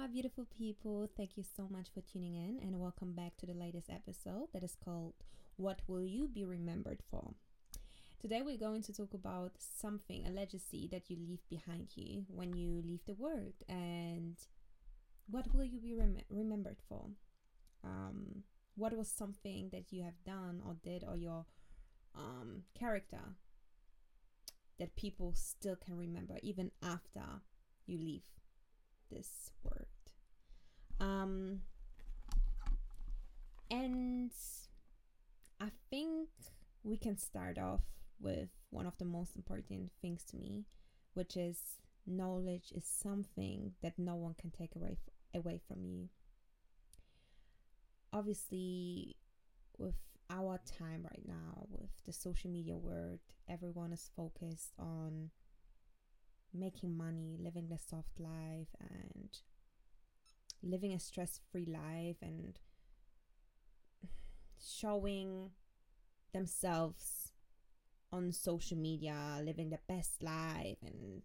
my beautiful people. Thank you so much for tuning in and welcome back to the latest episode that is called What Will You Be Remembered For? Today, we're going to talk about something, a legacy that you leave behind you when you leave the world, and what will you be rem- remembered for? Um, what was something that you have done or did, or your um, character that people still can remember even after you leave this word. Um, and I think we can start off with one of the most important things to me, which is knowledge is something that no one can take away f- away from you. Obviously, with our time right now, with the social media world, everyone is focused on making money, living the soft life, and living a stress free life, and showing themselves on social media, living the best life, and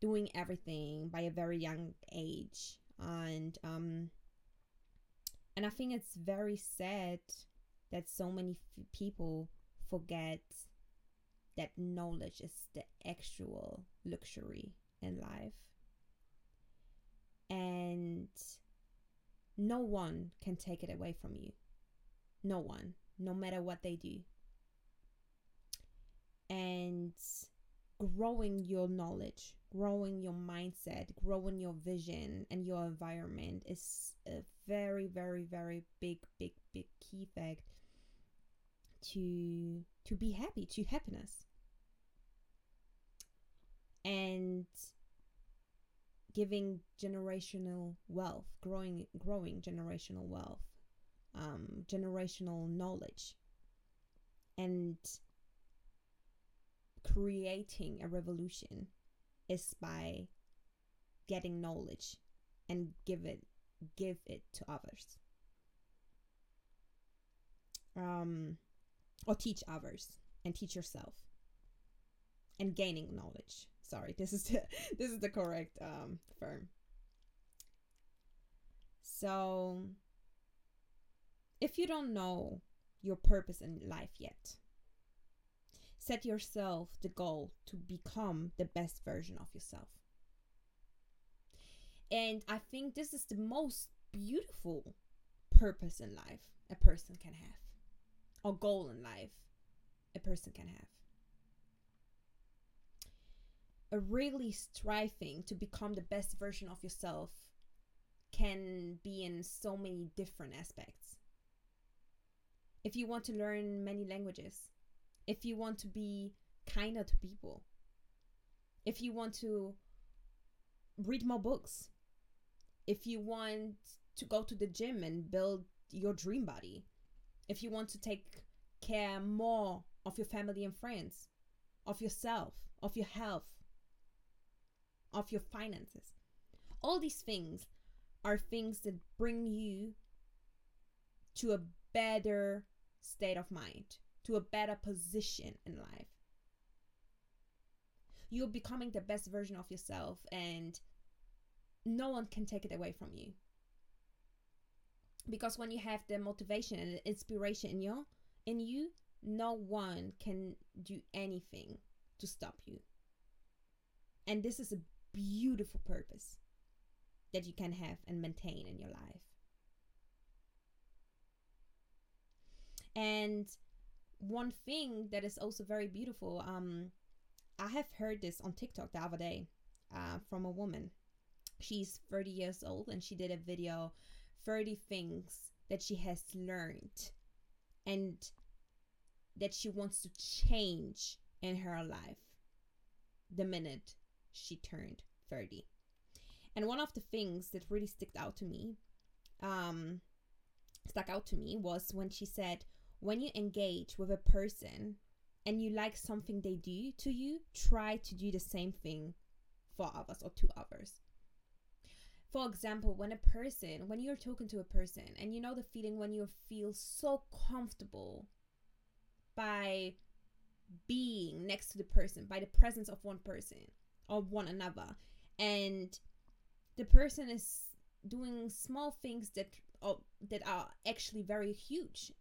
doing everything by a very young age. And, um, and I think it's very sad that so many f- people forget that knowledge is the actual luxury in life. And no one can take it away from you. No one, no matter what they do. And growing your knowledge, growing your mindset, growing your vision and your environment is a very, very, very big, big, big key fact to to be happy, to happiness. And giving generational wealth, growing growing generational wealth, um, generational knowledge, and creating a revolution is by getting knowledge and give it give it to others um or teach others and teach yourself. And gaining knowledge. Sorry this is the this is the correct um firm. So if you don't know your purpose in life yet set yourself the goal to become the best version of yourself. And i think this is the most beautiful purpose in life a person can have or goal in life a person can have. A really striving to become the best version of yourself can be in so many different aspects. If you want to learn many languages, if you want to be kinder to people, if you want to read more books, if you want to go to the gym and build your dream body, if you want to take care more of your family and friends, of yourself, of your health, of your finances. All these things are things that bring you to a better state of mind, to a better position in life. You're becoming the best version of yourself, and no one can take it away from you. Because when you have the motivation and the inspiration in you, in you, no one can do anything to stop you. And this is a beautiful purpose that you can have and maintain in your life. And one thing that is also very beautiful, um, I have heard this on TikTok the other day uh, from a woman. She's 30 years old and she did a video 30 things that she has learned and that she wants to change in her life the minute she turned 30. And one of the things that really stuck out to me, um, stuck out to me was when she said, when you engage with a person and you like something they do to you, try to do the same thing for others or to others. For example, when a person, when you're talking to a person and you know the feeling when you feel so comfortable by being next to the person, by the presence of one person or one another. And the person is doing small things that oh, that are actually very huge.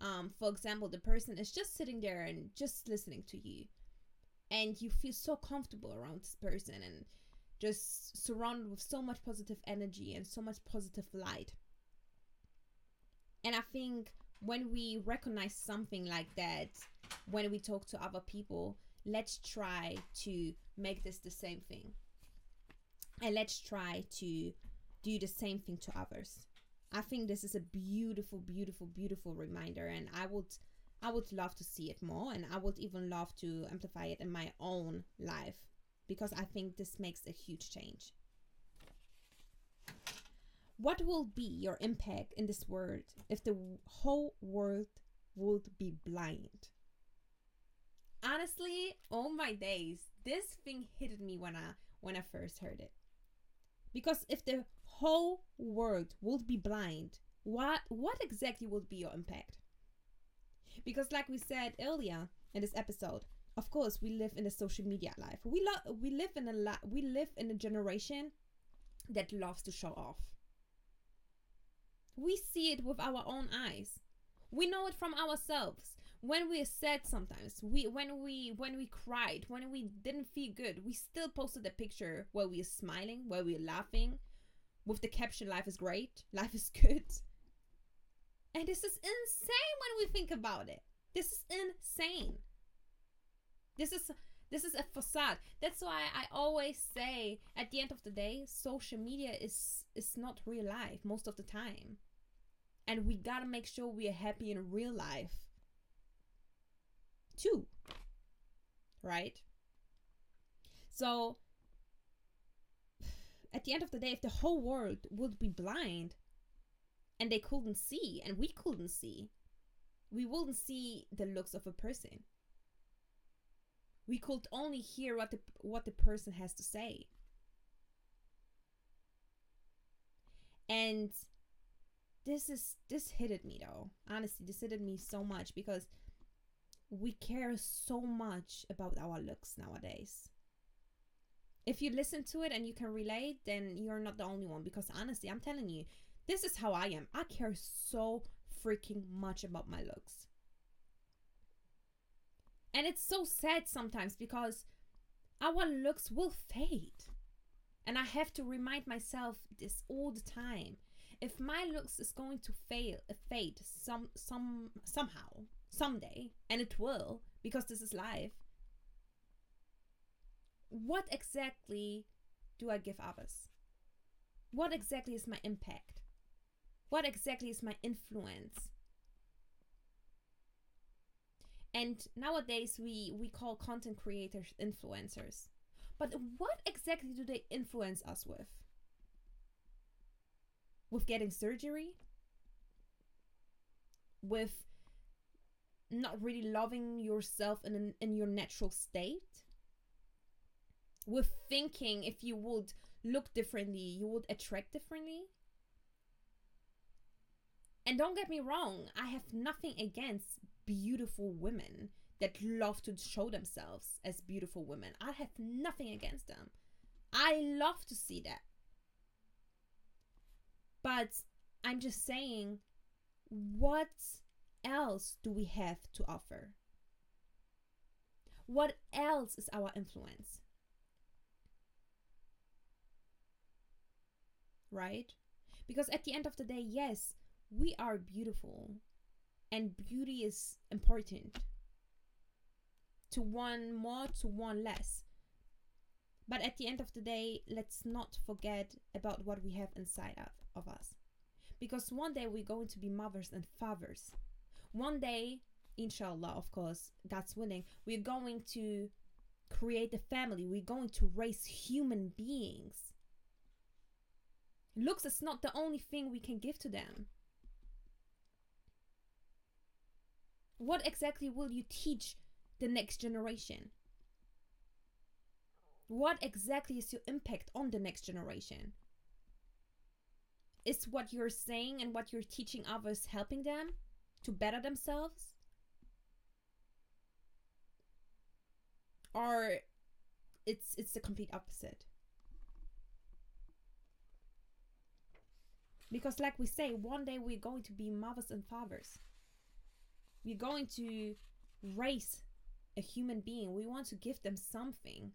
Um, for example, the person is just sitting there and just listening to you, and you feel so comfortable around this person and just surrounded with so much positive energy and so much positive light. And I think when we recognize something like that, when we talk to other people, let's try to make this the same thing. And let's try to do the same thing to others. I think this is a beautiful, beautiful, beautiful reminder, and I would, I would love to see it more, and I would even love to amplify it in my own life because I think this makes a huge change. What will be your impact in this world if the whole world would be blind? Honestly, all my days, this thing hit me when I when I first heard it. Because if the whole world would be blind, what what exactly would be your impact? Because like we said earlier in this episode, of course we live in a social media life. We love we live in a la- we live in a generation that loves to show off. We see it with our own eyes. We know it from ourselves when we're sad sometimes we when we when we cried when we didn't feel good we still posted a picture where we're smiling where we're laughing with the caption life is great life is good and this is insane when we think about it this is insane this is this is a facade that's why i always say at the end of the day social media is is not real life most of the time and we gotta make sure we are happy in real life too. Right? So, at the end of the day, if the whole world would be blind and they couldn't see, and we couldn't see, we wouldn't see the looks of a person. We could only hear what the what the person has to say. And this is this hit me though. Honestly, this hit me so much because we care so much about our looks nowadays. If you listen to it and you can relate, then you're not the only one because honestly, I'm telling you, this is how I am. I care so freaking much about my looks. And it's so sad sometimes because our looks will fade. And I have to remind myself this all the time. If my looks is going to fail uh, fade some some somehow, someday, and it will because this is life. What exactly do I give others? What exactly is my impact? What exactly is my influence? And nowadays we we call content creators influencers. But what exactly do they influence us with? With getting surgery? With not really loving yourself in in your natural state with thinking if you would look differently you would attract differently and don't get me wrong i have nothing against beautiful women that love to show themselves as beautiful women i have nothing against them i love to see that but i'm just saying what else do we have to offer? What else is our influence? Right? Because at the end of the day, yes, we are beautiful and beauty is important to one more, to one less. But at the end of the day, let's not forget about what we have inside of, of us. Because one day we're going to be mothers and fathers one day, inshallah, of course, God's willing, we're going to create a family. We're going to raise human beings. Looks is not the only thing we can give to them. What exactly will you teach the next generation? What exactly is your impact on the next generation? Is what you're saying and what you're teaching others helping them? to better themselves or it's it's the complete opposite Because, like we say, one day we're going to be mothers and fathers. We're going to raise a human being. We want to give them something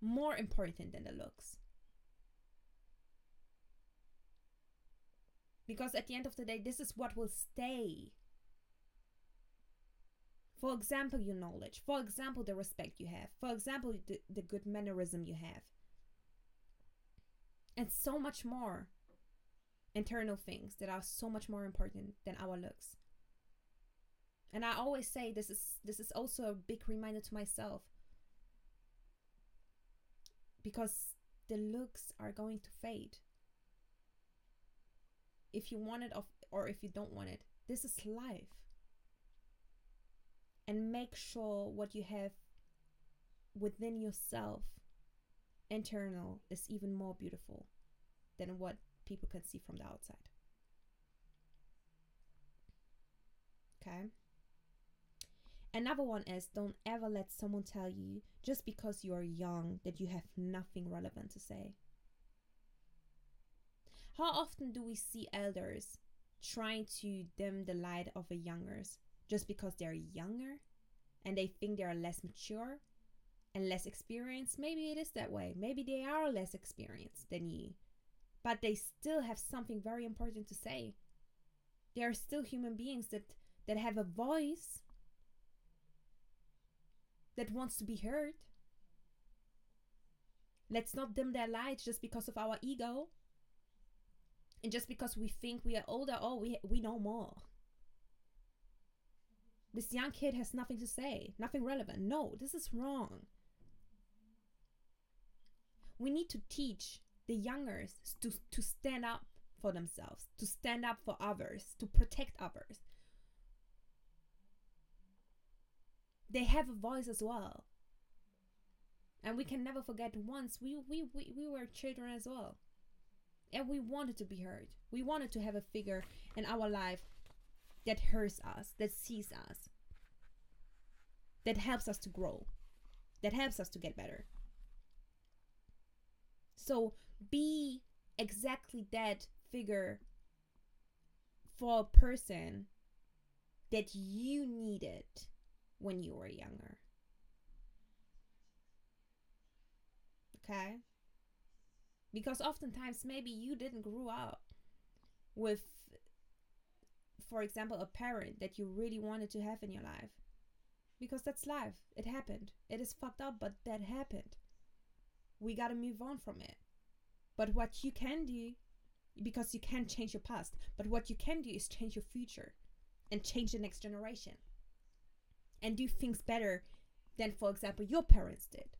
more important than the looks. Because at the end of the day, this is what will stay. For example, your knowledge. For example, the respect you have. For example, the, the good mannerism you have. And so much more internal things that are so much more important than our looks. And I always say this is this is also a big reminder to myself because the looks are going to fade. If you want it off or if you don't want it, this is life. And make sure what you have within yourself internal is even more beautiful than what people can see from the outside. Okay? Another one is don't ever let someone tell you just because you're young that you have nothing relevant to say. How often do we see elders trying to dim the light of a youngers just because they're younger and they think they're less mature and less experienced? Maybe it is that way. Maybe they are less experienced than you, but they still have something very important to say. They are still human beings that that have a voice that wants to be heard. Let's not dim their light just because of our ego. And just because we think we are older, oh, we, we know more. This young kid has nothing to say, nothing relevant. No, this is wrong. We need to teach the youngers to, to stand up for themselves, to stand up for others, to protect others, they have a voice as well. And we can never forget once we, we, we, we were children as well. And we wanted to be heard. We wanted to have a figure in our life that hears us, that sees us, that helps us to grow, that helps us to get better. So be exactly that figure for a person that you needed when you were younger. Okay? Because oftentimes maybe you didn't grow up with for example a parent that you really wanted to have in your life. Because that's life. It happened. It is fucked up, but that happened. We got to move on from it. But what you can do because you can't change your past, but what you can do is change your future and change the next generation and do things better than, for example, your parents did,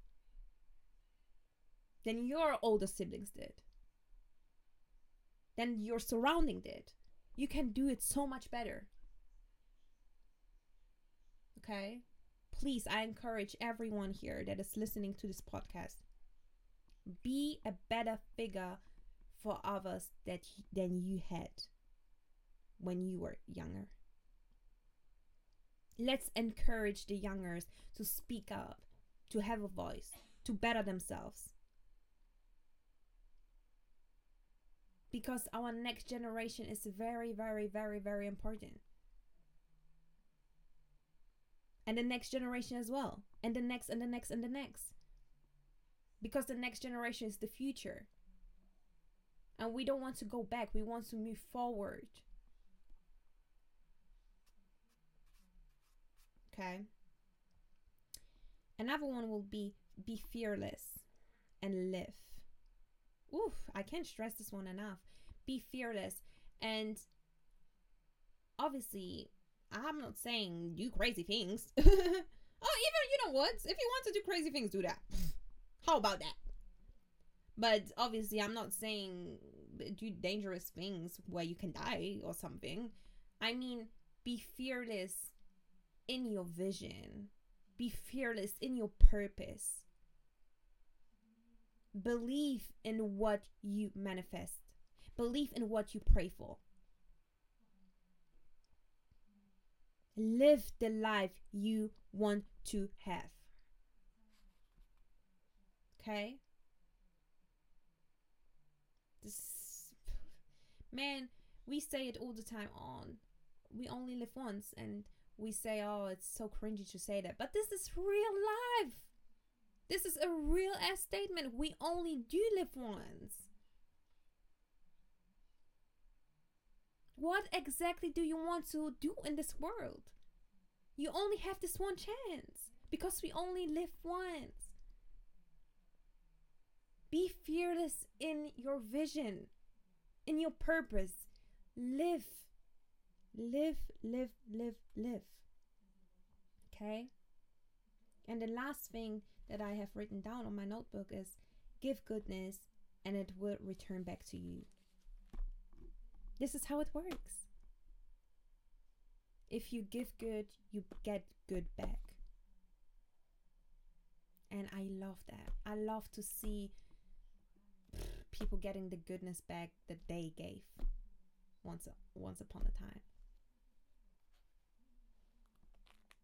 than your older siblings did, than your surrounding did. You can do it so much better. Okay? Please, I encourage everyone here that is listening to this podcast be a better figure for others that than you had when you were younger. Let's encourage the youngers to speak up, to have a voice, to better themselves. Because our next generation is very, very, very, very important. And the next generation as well. And the next, and the next, and the next. Because the next generation is the future. And we don't want to go back, we want to move forward. Okay. Another one will be be fearless and live. Oof, I can't stress this one enough. Be fearless. And obviously, I'm not saying do crazy things. oh, even, you know what? If you want to do crazy things, do that. How about that? But obviously, I'm not saying do dangerous things where you can die or something. I mean, be fearless in your vision, be fearless in your purpose. Believe in what you manifest, believe in what you pray for. Live the life you want to have. Okay? This Man, we say it all the time on. We only live once and we say, oh, it's so cringy to say that. But this is real life. This is a real ass statement. We only do live once. What exactly do you want to do in this world? You only have this one chance because we only live once. Be fearless in your vision, in your purpose. Live, live, live, live, live. Okay? And the last thing that I have written down on my notebook is give goodness and it will return back to you. This is how it works. If you give good, you get good back. And I love that. I love to see people getting the goodness back that they gave once once upon a time.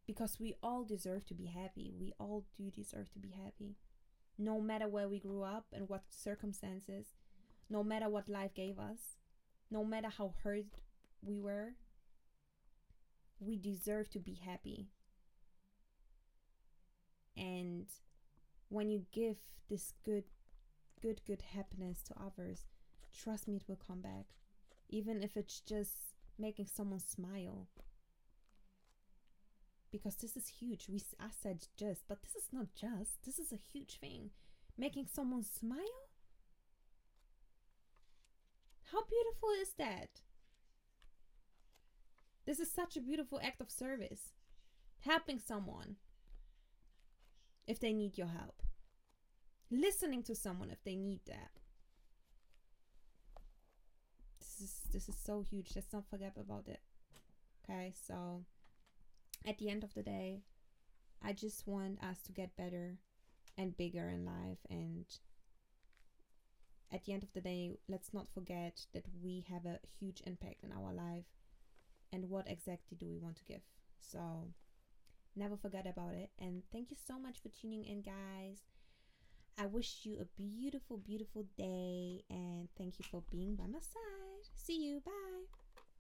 Because we all deserve to be happy. We all do deserve to be happy. No matter where we grew up and what circumstances, no matter what life gave us, no matter how hurt we were, we deserve to be happy. And when you give this good, good, good happiness to others, trust me, it will come back. Even if it's just making someone smile. Because this is huge. We I said just, but this is not just. This is a huge thing. Making someone smile? How beautiful is that? This is such a beautiful act of service. Helping someone if they need your help. Listening to someone if they need that. This is this is so huge. Let's not forget about it. Okay, so at the end of the day, I just want us to get better and bigger in life and at the end of the day, let's not forget that we have a huge impact in our life and what exactly do we want to give. So never forget about it. And thank you so much for tuning in, guys. I wish you a beautiful, beautiful day and thank you for being by my side. See you. Bye.